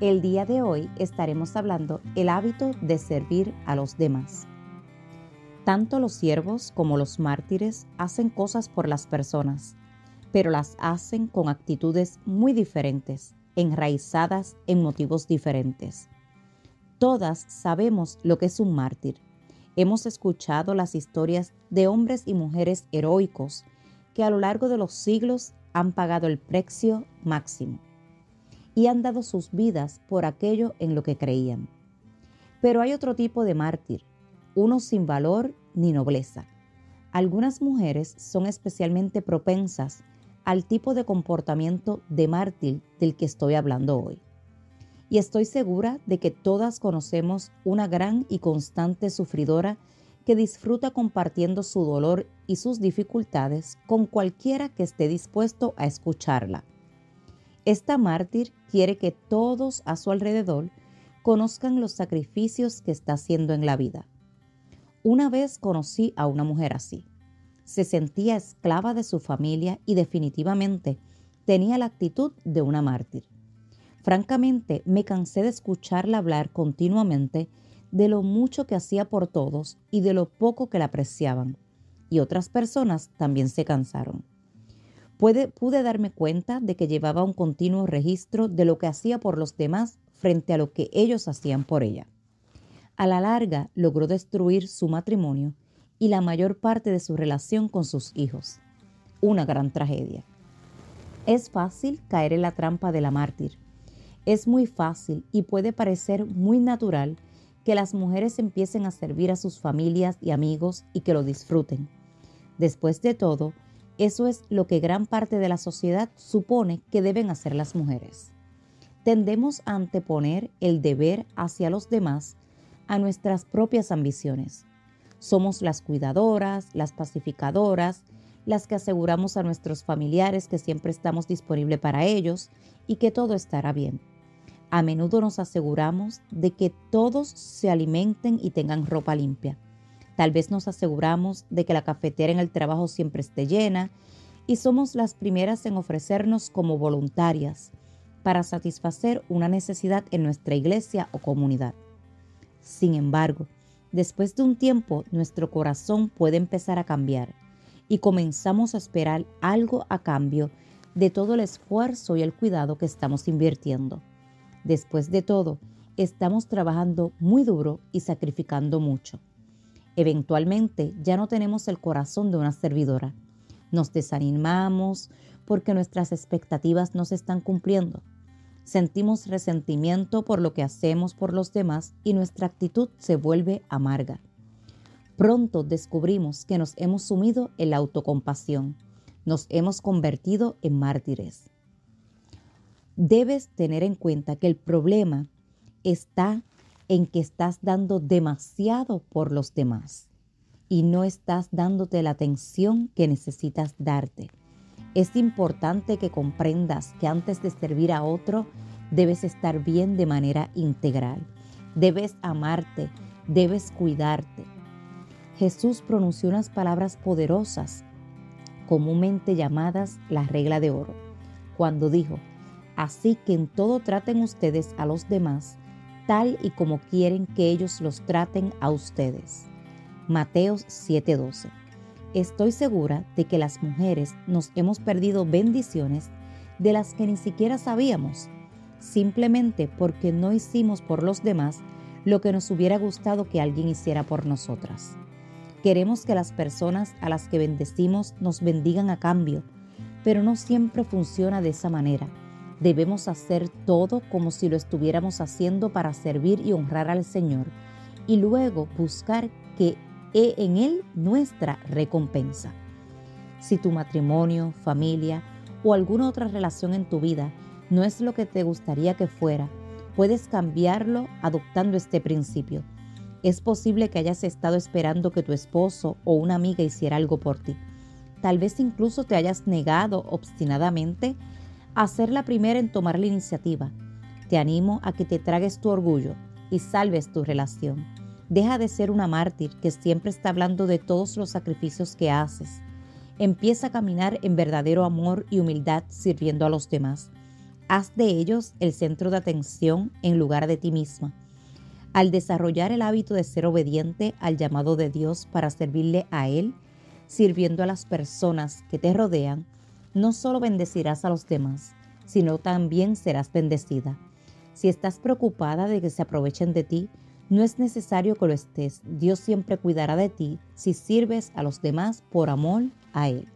el día de hoy estaremos hablando el hábito de servir a los demás. Tanto los siervos como los mártires hacen cosas por las personas, pero las hacen con actitudes muy diferentes, enraizadas en motivos diferentes. Todas sabemos lo que es un mártir. Hemos escuchado las historias de hombres y mujeres heroicos que a lo largo de los siglos han pagado el precio máximo y han dado sus vidas por aquello en lo que creían. Pero hay otro tipo de mártir, uno sin valor ni nobleza. Algunas mujeres son especialmente propensas al tipo de comportamiento de mártir del que estoy hablando hoy. Y estoy segura de que todas conocemos una gran y constante sufridora que disfruta compartiendo su dolor y sus dificultades con cualquiera que esté dispuesto a escucharla. Esta mártir quiere que todos a su alrededor conozcan los sacrificios que está haciendo en la vida. Una vez conocí a una mujer así. Se sentía esclava de su familia y definitivamente tenía la actitud de una mártir. Francamente, me cansé de escucharla hablar continuamente de lo mucho que hacía por todos y de lo poco que la apreciaban. Y otras personas también se cansaron pude darme cuenta de que llevaba un continuo registro de lo que hacía por los demás frente a lo que ellos hacían por ella. A la larga logró destruir su matrimonio y la mayor parte de su relación con sus hijos. Una gran tragedia. Es fácil caer en la trampa de la mártir. Es muy fácil y puede parecer muy natural que las mujeres empiecen a servir a sus familias y amigos y que lo disfruten. Después de todo, eso es lo que gran parte de la sociedad supone que deben hacer las mujeres. Tendemos a anteponer el deber hacia los demás a nuestras propias ambiciones. Somos las cuidadoras, las pacificadoras, las que aseguramos a nuestros familiares que siempre estamos disponibles para ellos y que todo estará bien. A menudo nos aseguramos de que todos se alimenten y tengan ropa limpia Tal vez nos aseguramos de que la cafetera en el trabajo siempre esté llena y somos las primeras en ofrecernos como voluntarias para satisfacer una necesidad en nuestra iglesia o comunidad. Sin embargo, después de un tiempo nuestro corazón puede empezar a cambiar y comenzamos a esperar algo a cambio de todo el esfuerzo y el cuidado que estamos invirtiendo. Después de todo, estamos trabajando muy duro y sacrificando mucho. Eventualmente ya no tenemos el corazón de una servidora. Nos desanimamos porque nuestras expectativas no se están cumpliendo. Sentimos resentimiento por lo que hacemos por los demás y nuestra actitud se vuelve amarga. Pronto descubrimos que nos hemos sumido en la autocompasión. Nos hemos convertido en mártires. Debes tener en cuenta que el problema está en que estás dando demasiado por los demás y no estás dándote la atención que necesitas darte. Es importante que comprendas que antes de servir a otro, debes estar bien de manera integral. Debes amarte, debes cuidarte. Jesús pronunció unas palabras poderosas, comúnmente llamadas la regla de oro, cuando dijo, así que en todo traten ustedes a los demás tal y como quieren que ellos los traten a ustedes. Mateos 7:12. Estoy segura de que las mujeres nos hemos perdido bendiciones de las que ni siquiera sabíamos, simplemente porque no hicimos por los demás lo que nos hubiera gustado que alguien hiciera por nosotras. Queremos que las personas a las que bendecimos nos bendigan a cambio, pero no siempre funciona de esa manera Debemos hacer todo como si lo estuviéramos haciendo para servir y honrar al Señor y luego buscar que en Él nuestra recompensa. Si tu matrimonio, familia o alguna otra relación en tu vida no es lo que te gustaría que fuera, puedes cambiarlo adoptando este principio. Es posible que hayas estado esperando que tu esposo o una amiga hiciera algo por ti. Tal vez incluso te hayas negado obstinadamente a ser la primera en tomar la iniciativa. Te animo a que te tragues tu orgullo y salves tu relación. Deja de ser una mártir que siempre está hablando de todos los sacrificios que haces. Empieza a caminar en verdadero amor y humildad sirviendo a los demás. Haz de ellos el centro de atención en lugar de ti misma. Al desarrollar el hábito de ser obediente al llamado de Dios para servirle a Él, sirviendo a las personas que te rodean, no solo bendecirás a los demás, sino también serás bendecida. Si estás preocupada de que se aprovechen de ti, no es necesario que lo estés. Dios siempre cuidará de ti si sirves a los demás por amor a Él.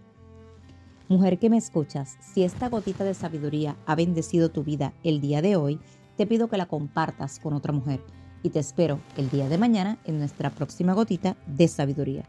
Mujer que me escuchas, si esta gotita de sabiduría ha bendecido tu vida el día de hoy, te pido que la compartas con otra mujer y te espero el día de mañana en nuestra próxima gotita de sabiduría.